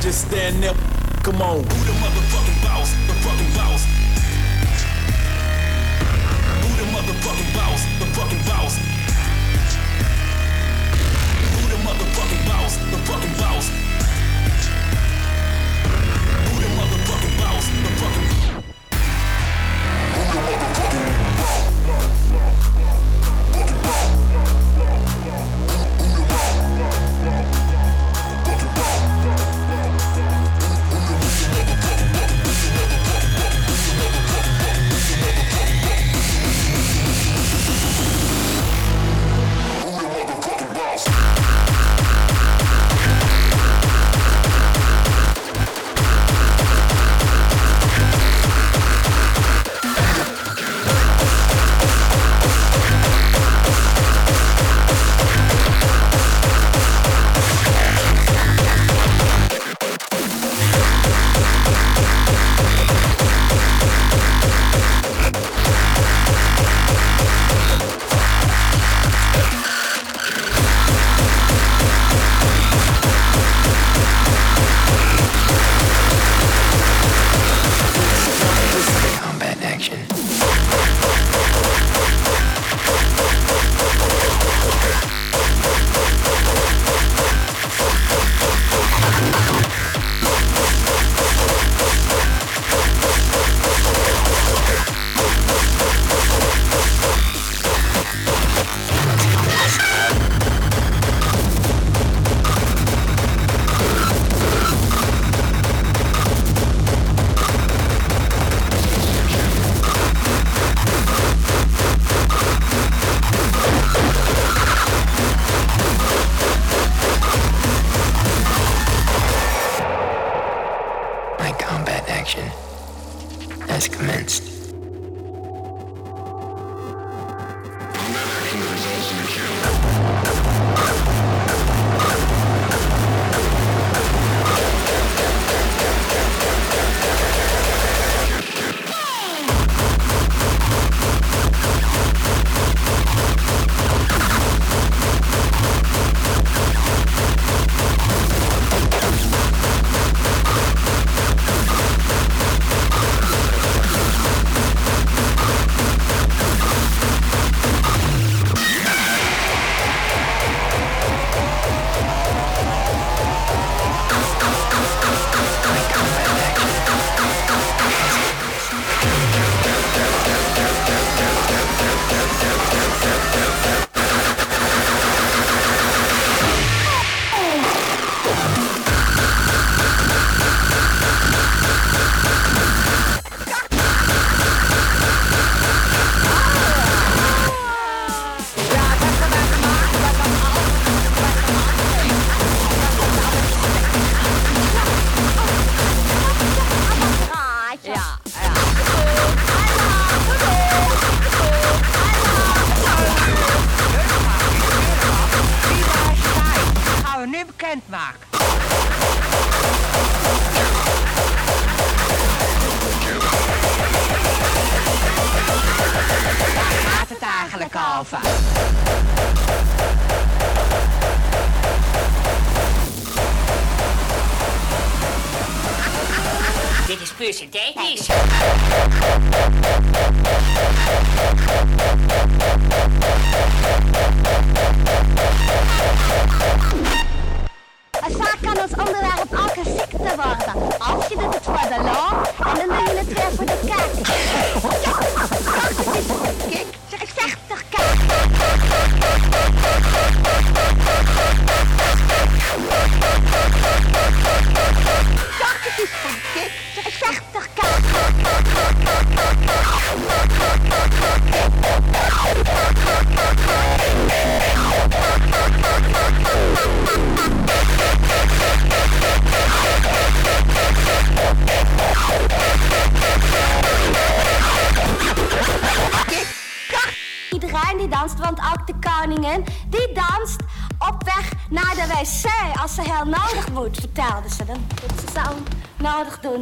just stand there. Come on. Who the motherfucking boss? The fucking boss. Who the motherfucking boss? The fucking boss. Who the motherfucking boss? The fucking boss. Who the motherfucking boss? The fucking boss.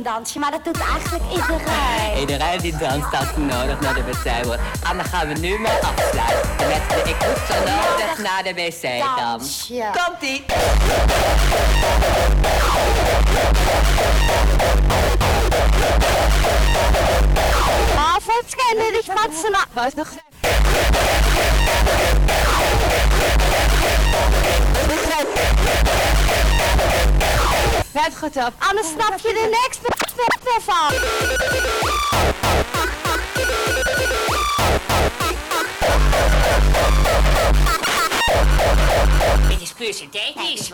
Dansje, maar dat doet eigenlijk iedereen. Iedereen die danst ze nodig naar de wc wordt. En dan gaan we nu maar afsluiten met de ik moet zo nodig naar de wc dans. Komt-ie! Kenne dich Matze. Was noch? Red goed op. Anders snap je er niks van. Dit is puur synthetisch.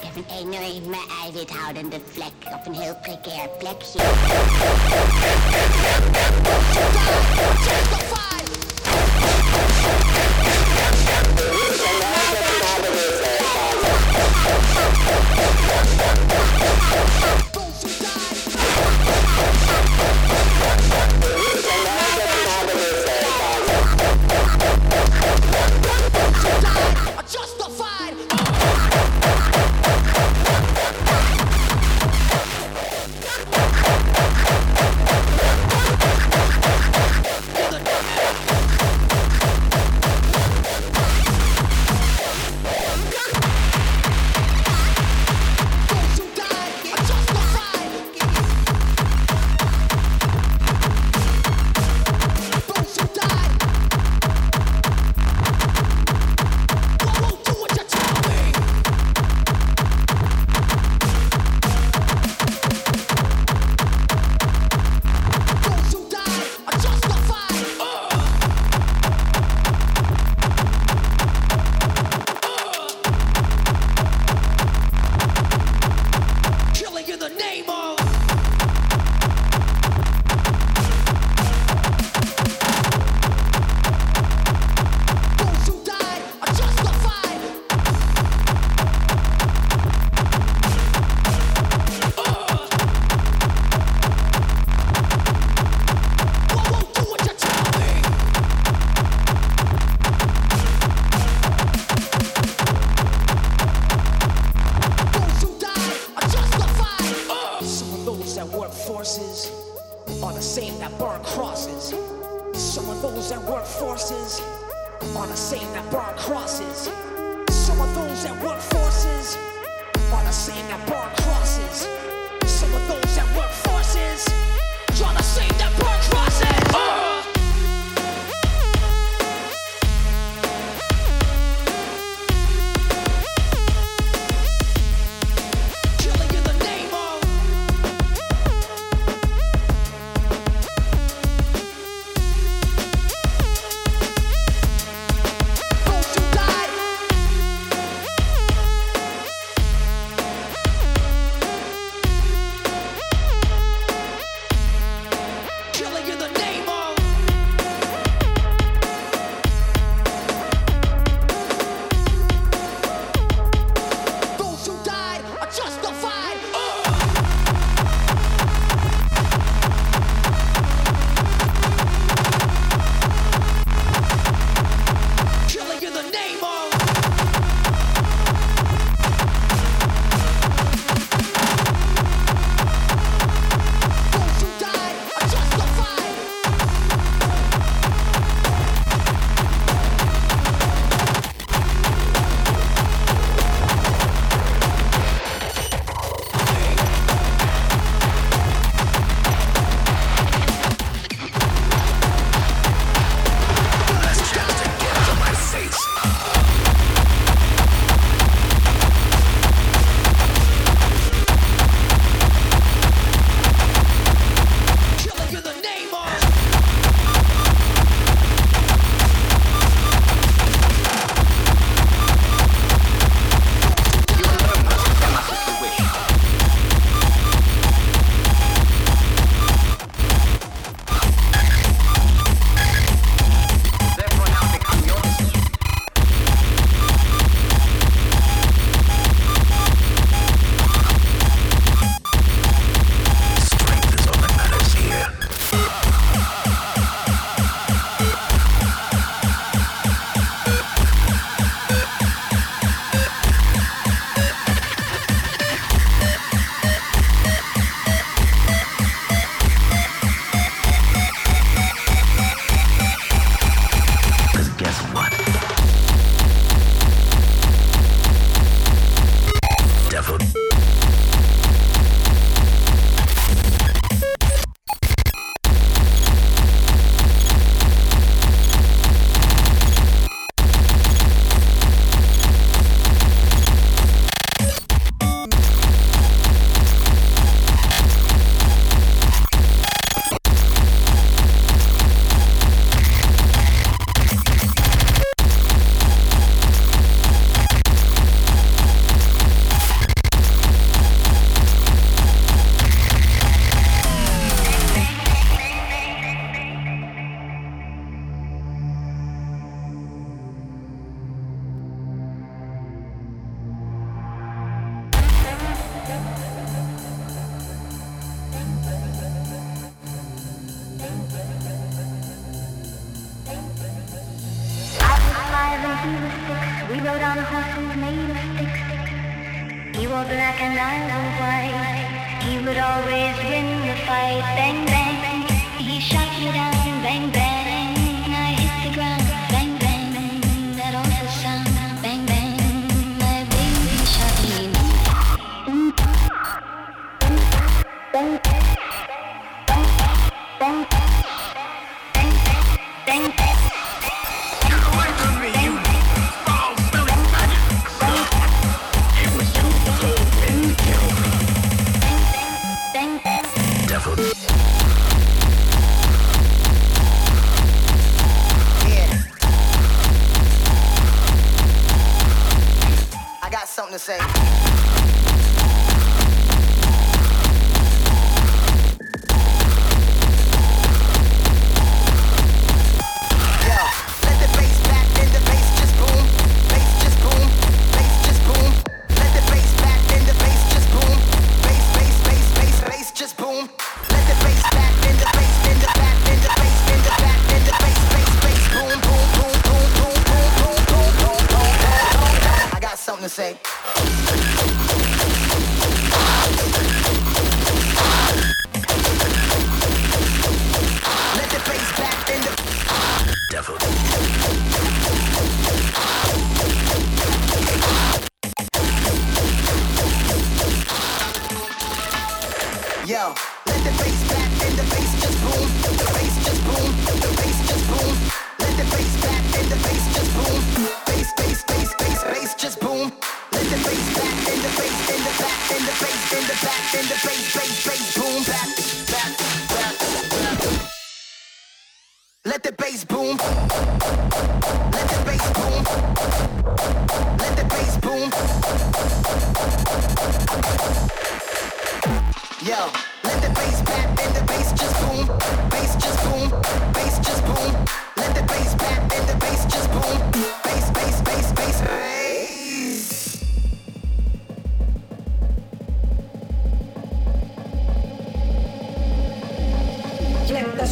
Ik heb een enorme eiwithoudende vlek op een heel precair plekje.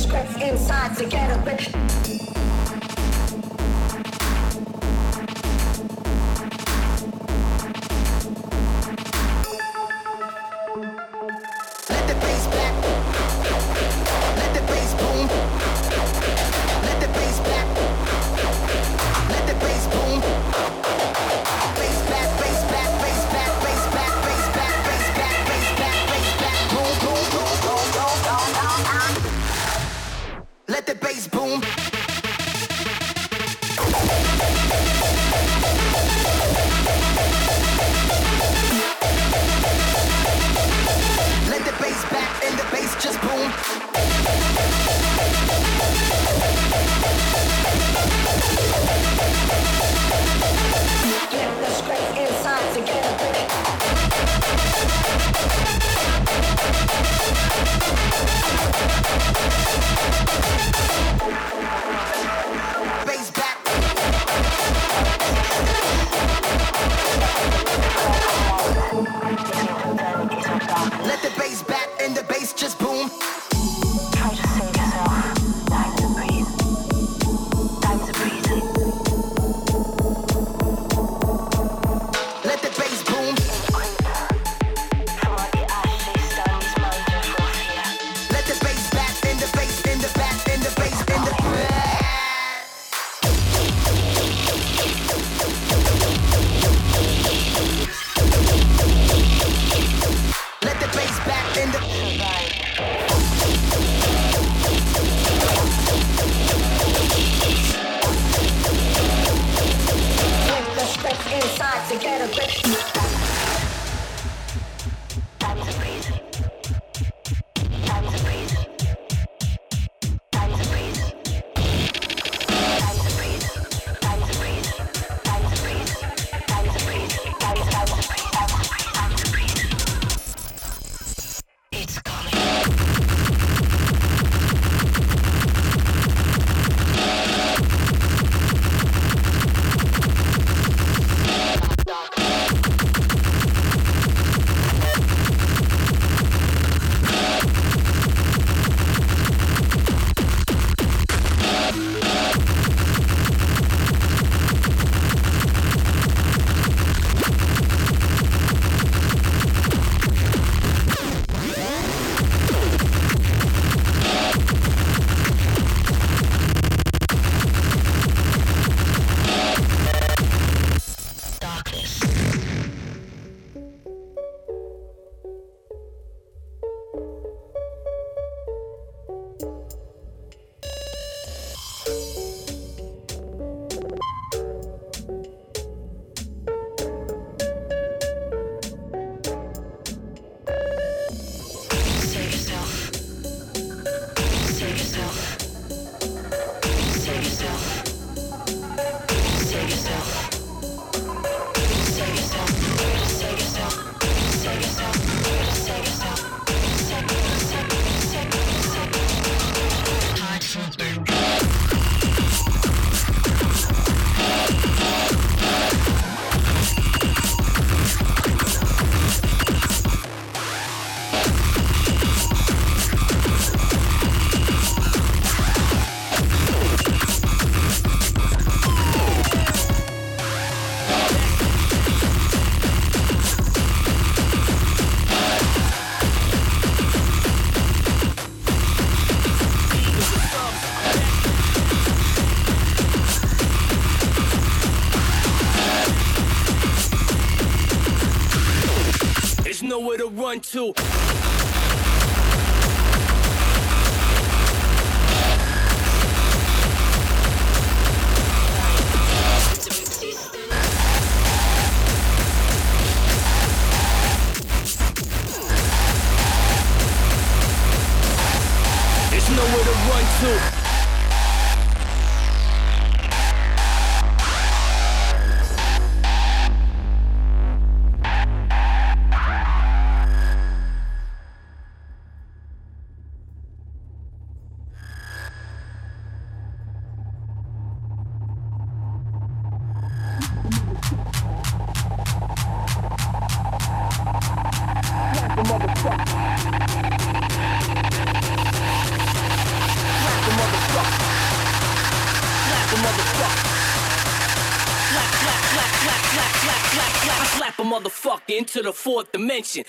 The inside to get a bit. Run to. знаете,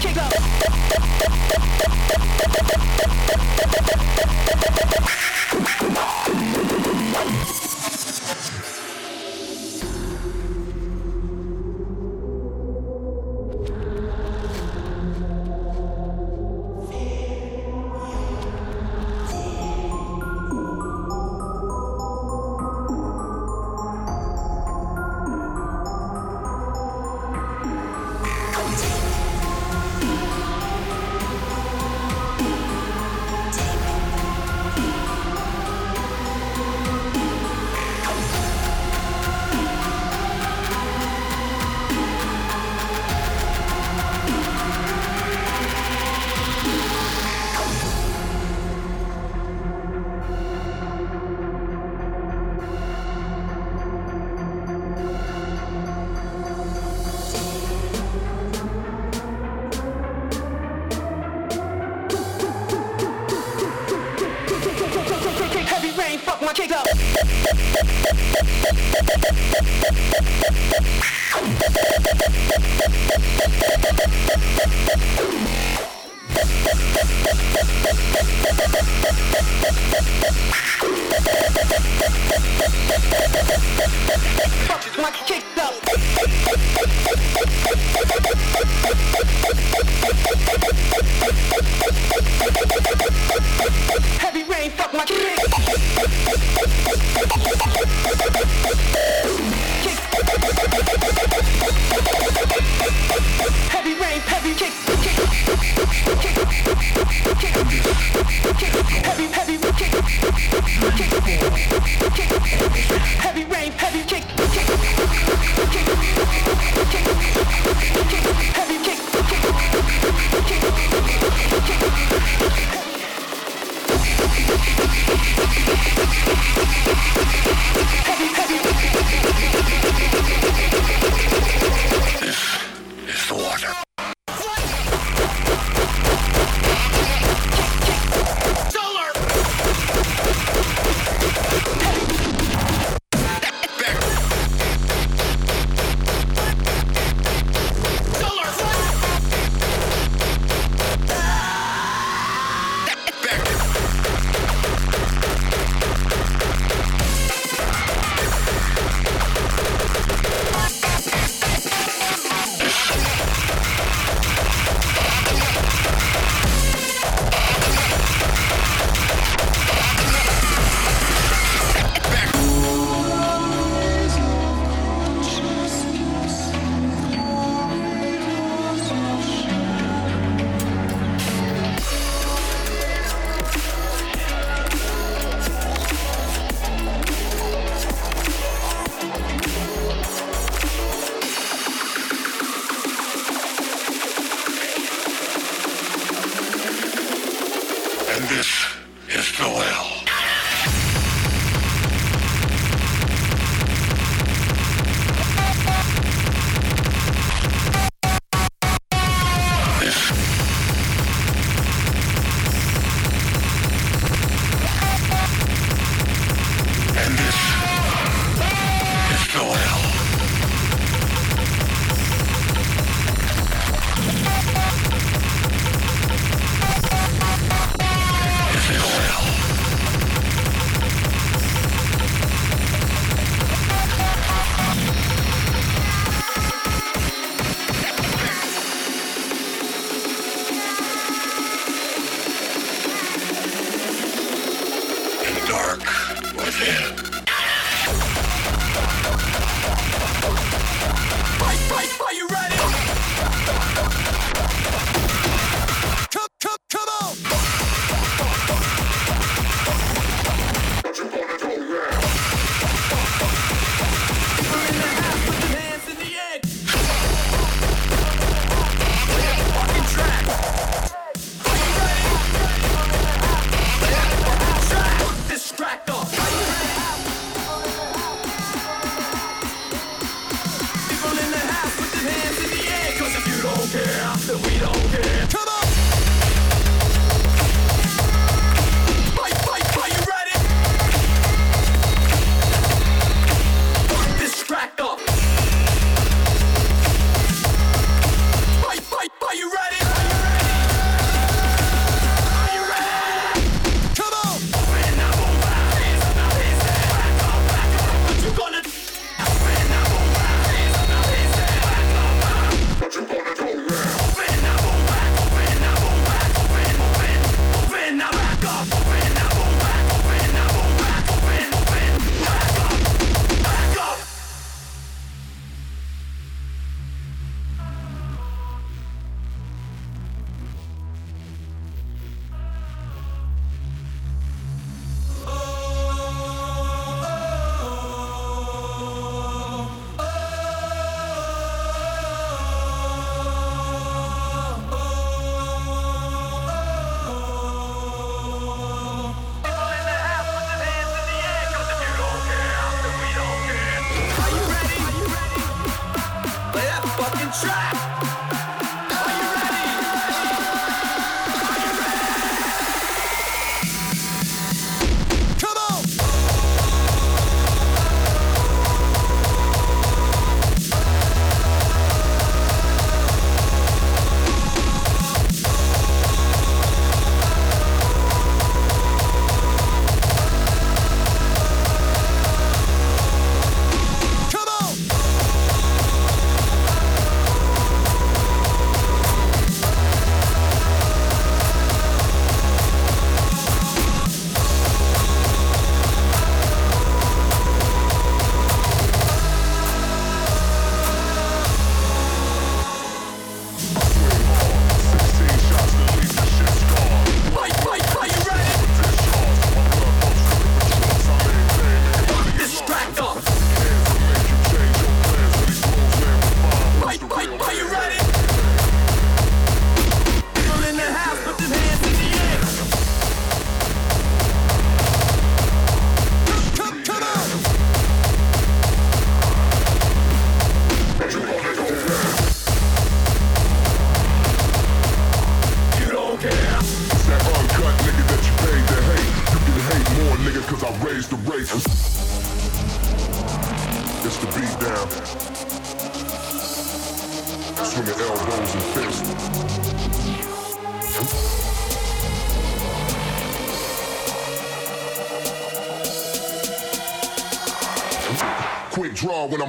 Kick up.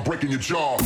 breaking your jaw.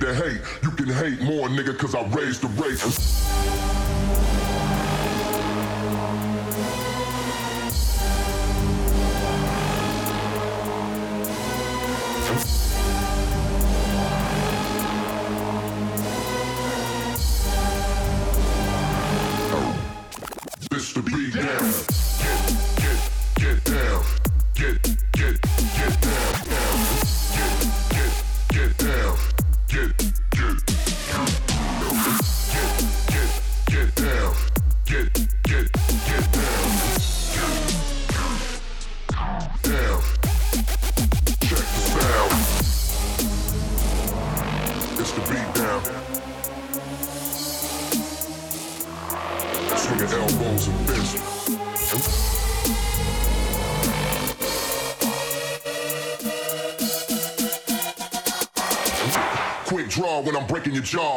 to hate. You can hate more, nigga, cause I raised the race. your jaw.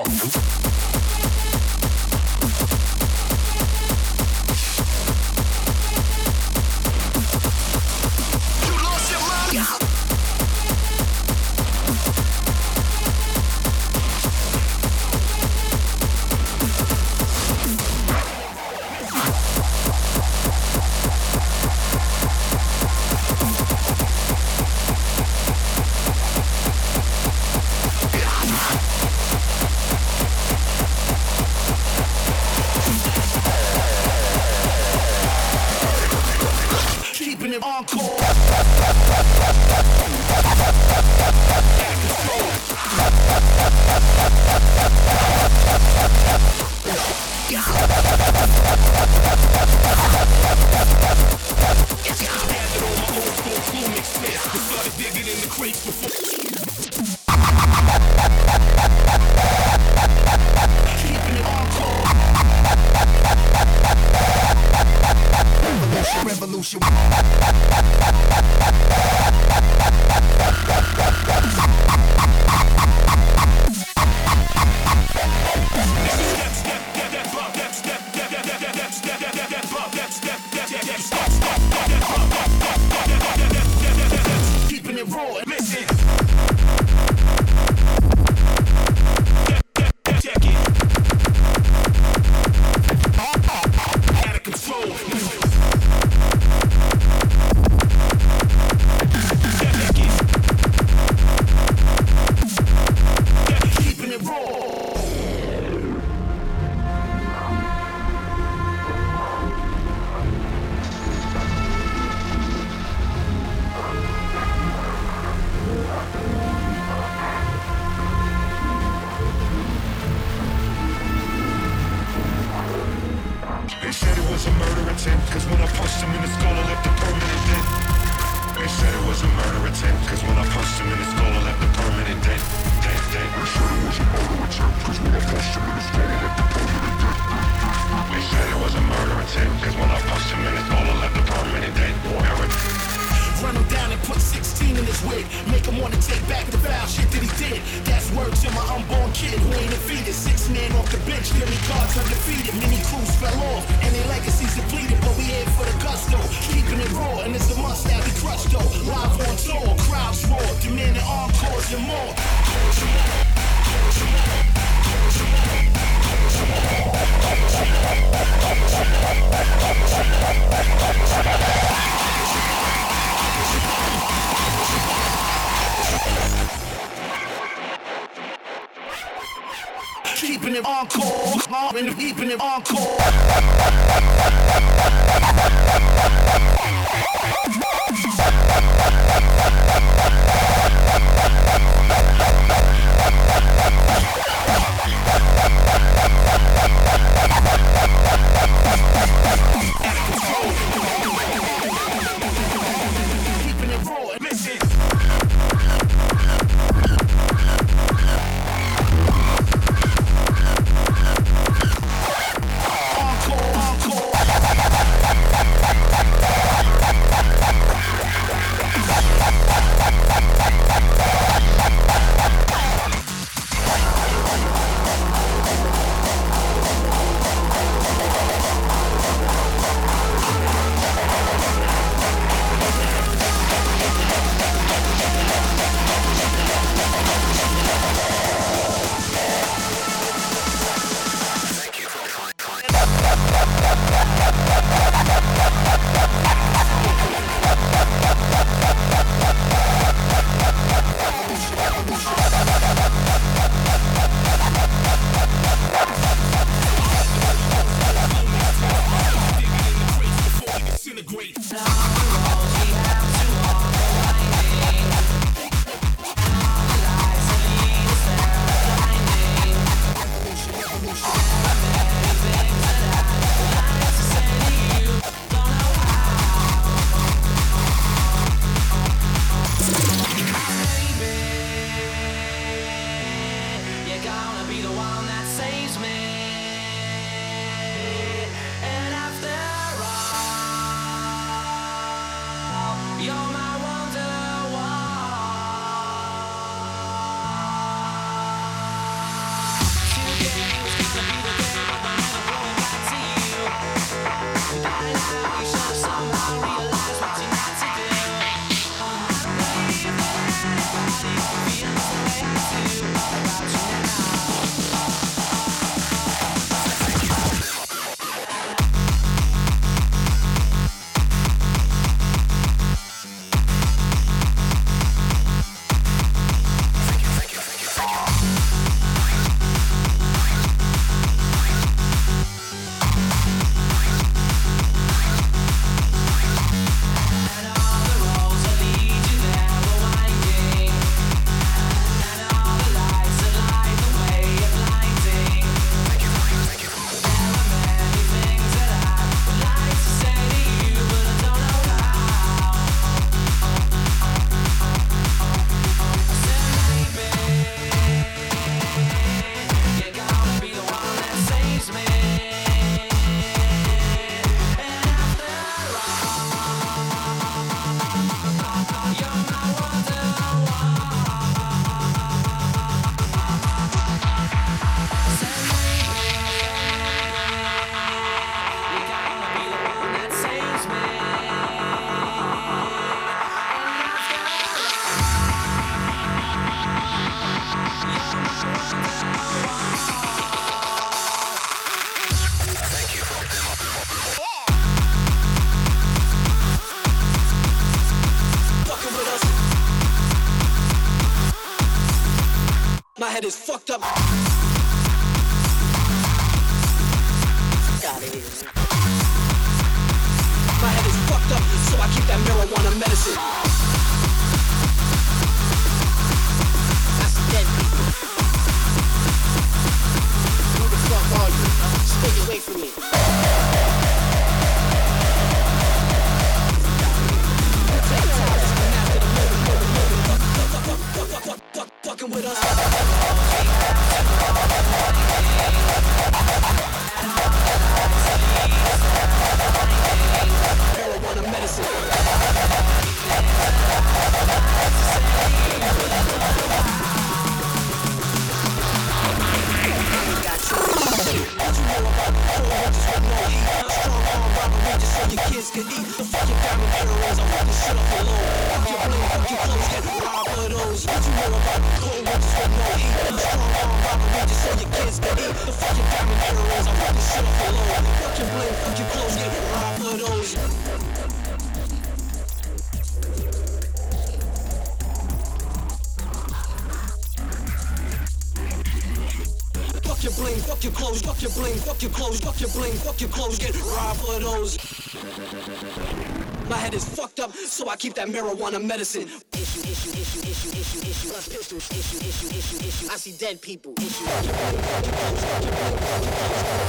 So that marijuana medicine. Issue, issue, issue, issue, issue, issue, plus pistols, issue, issue, issue, issue. I see dead people. Issue,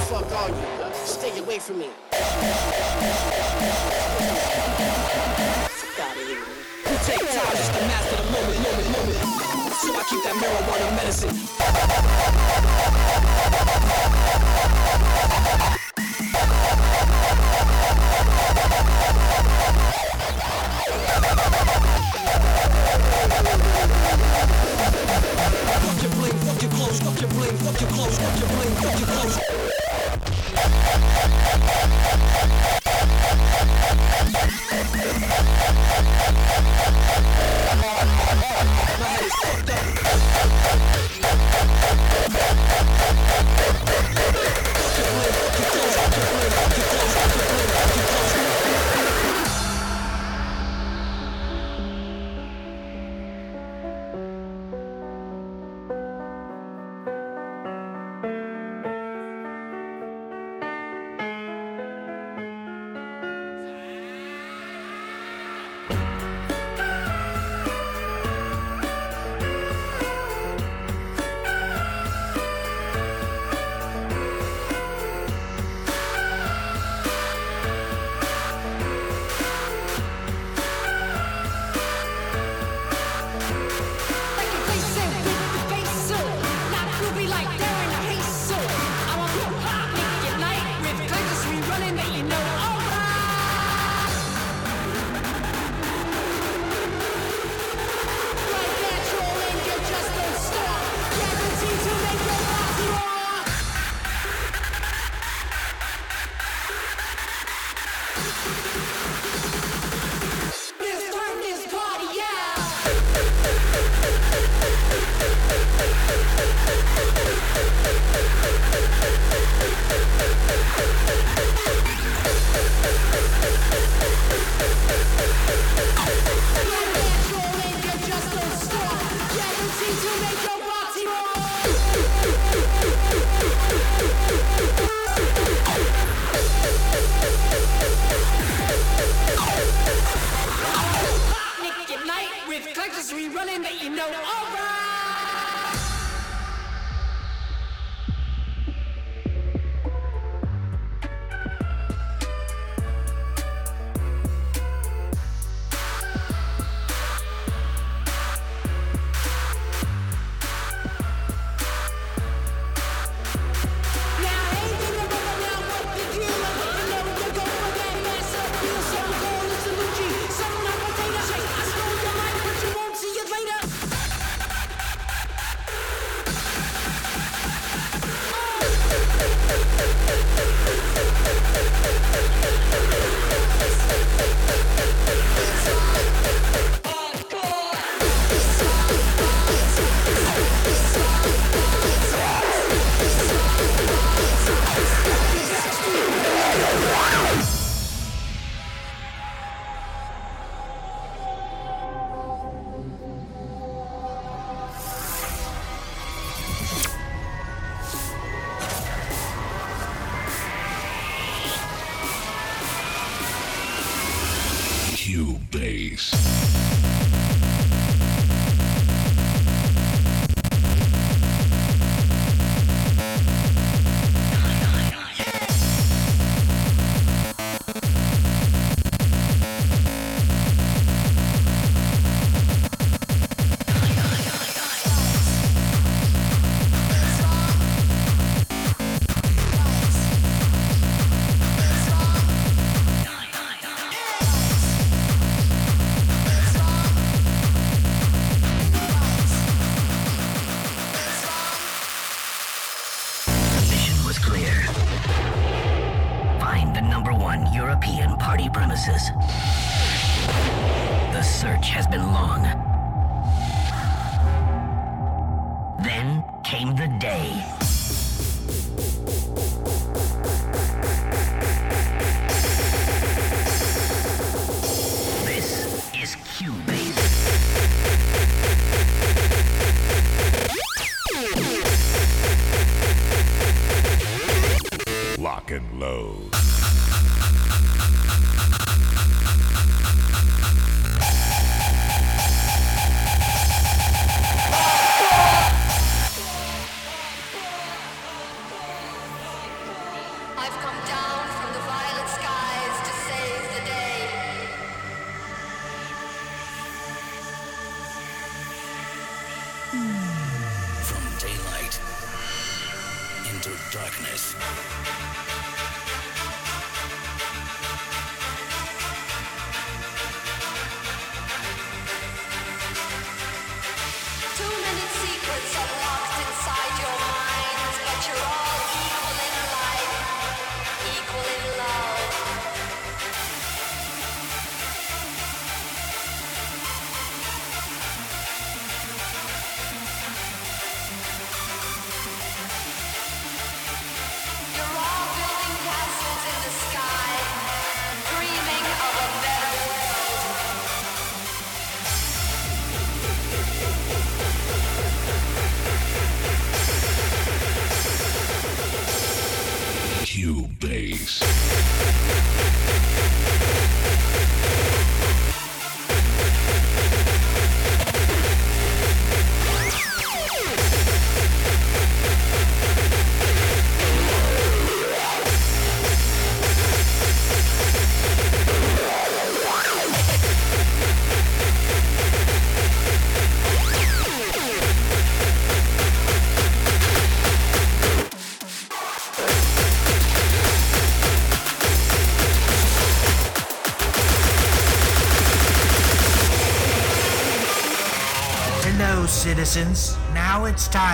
fuck are you? Stay away from me. Fuck take time just to master the moment, moment, moment. So I keep that marijuana medicine.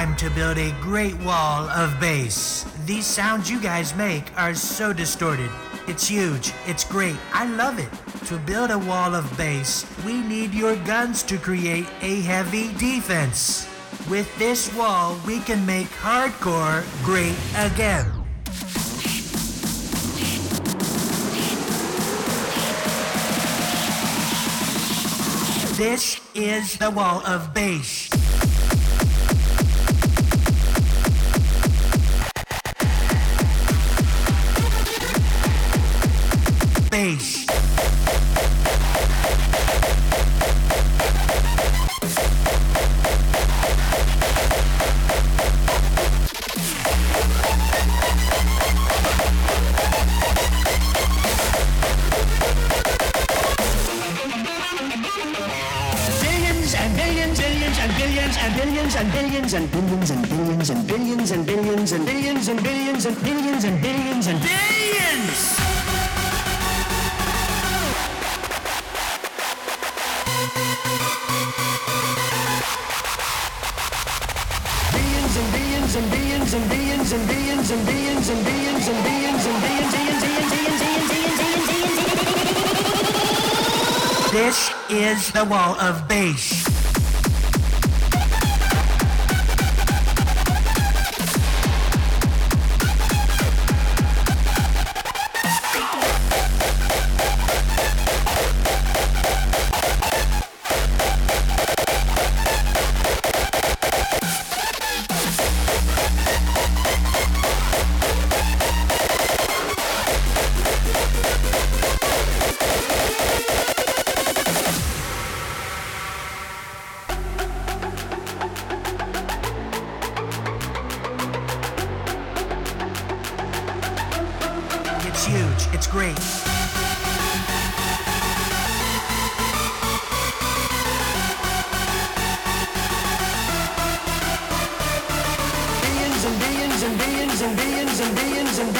Time to build a great wall of bass. These sounds you guys make are so distorted. It's huge. It's great. I love it. To build a wall of bass, we need your guns to create a heavy defense. With this wall, we can make hardcore great again. This is the wall of bass. Billions and billions and billions and billions and billions and billions and billions and billions and billions and billions is the wall of bass. Huge. It's great. And and and and and and and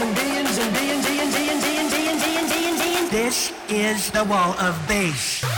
and billions, billions, billions, billions. This is the wall of bass.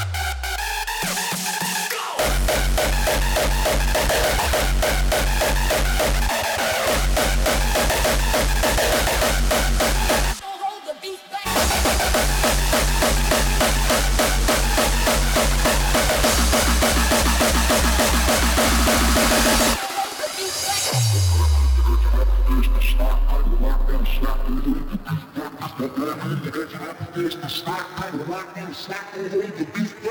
I, I locked them, slapped the beat.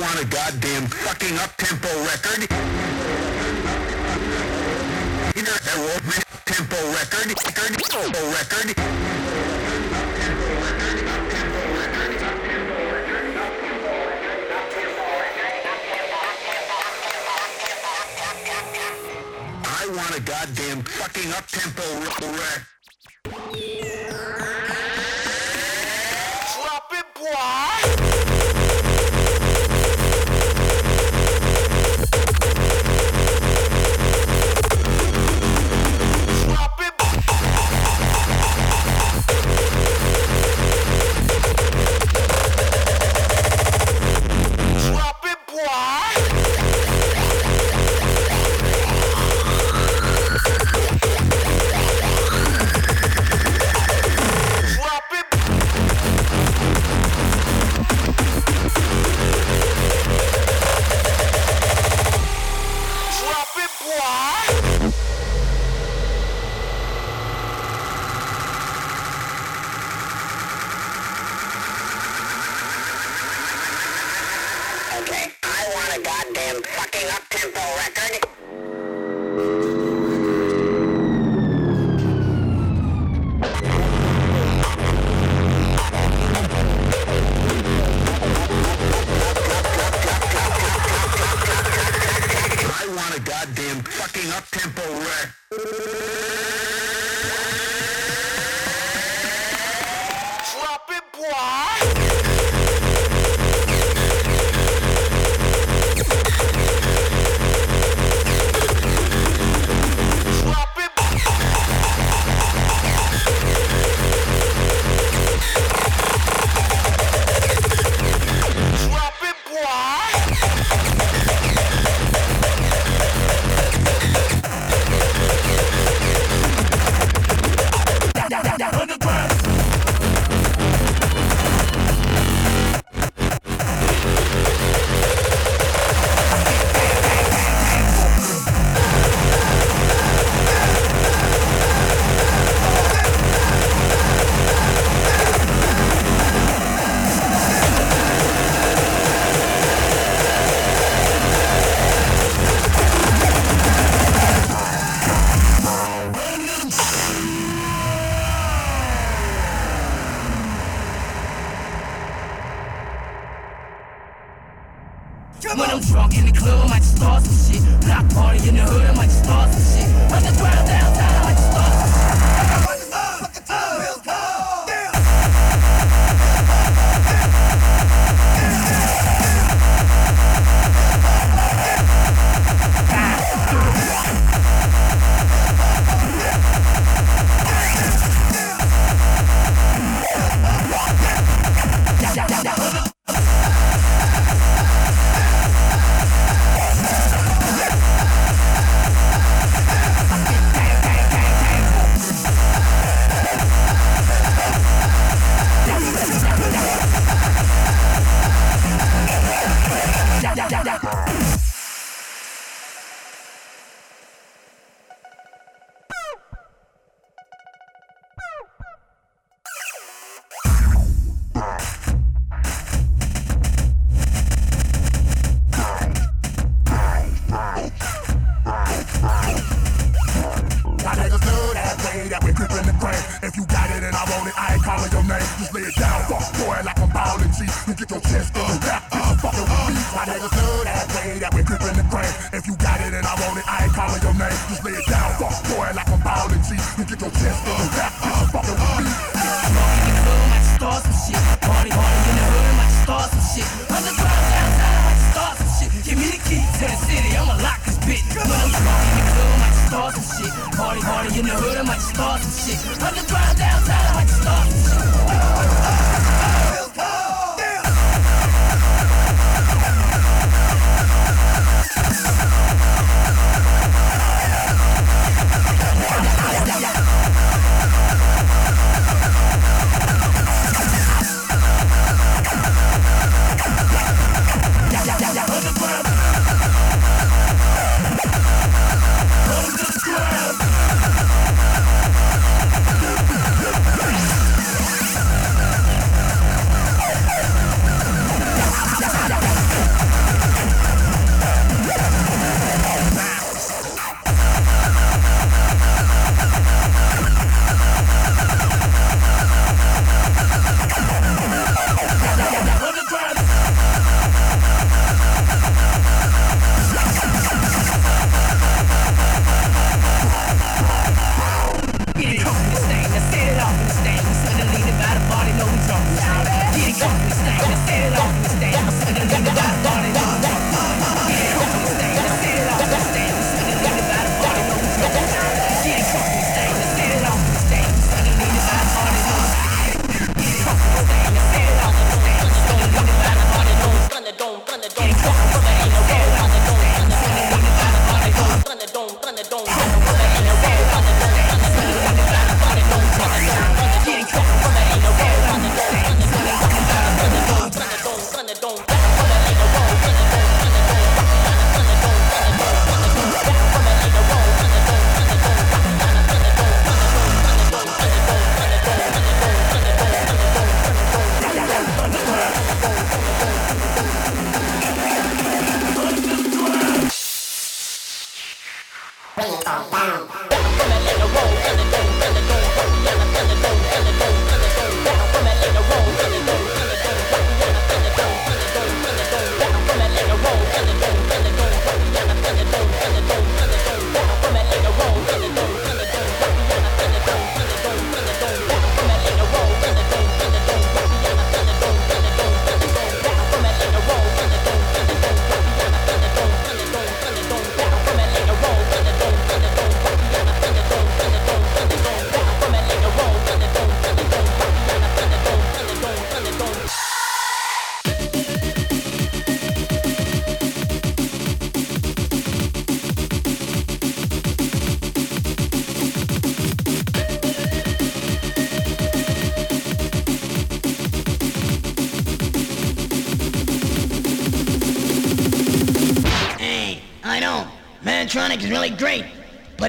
Want a goddamn fucking up-tempo record. Either a tempo record, record, tempo record. I want a goddamn fucking up-tempo record.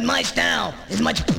But my style is much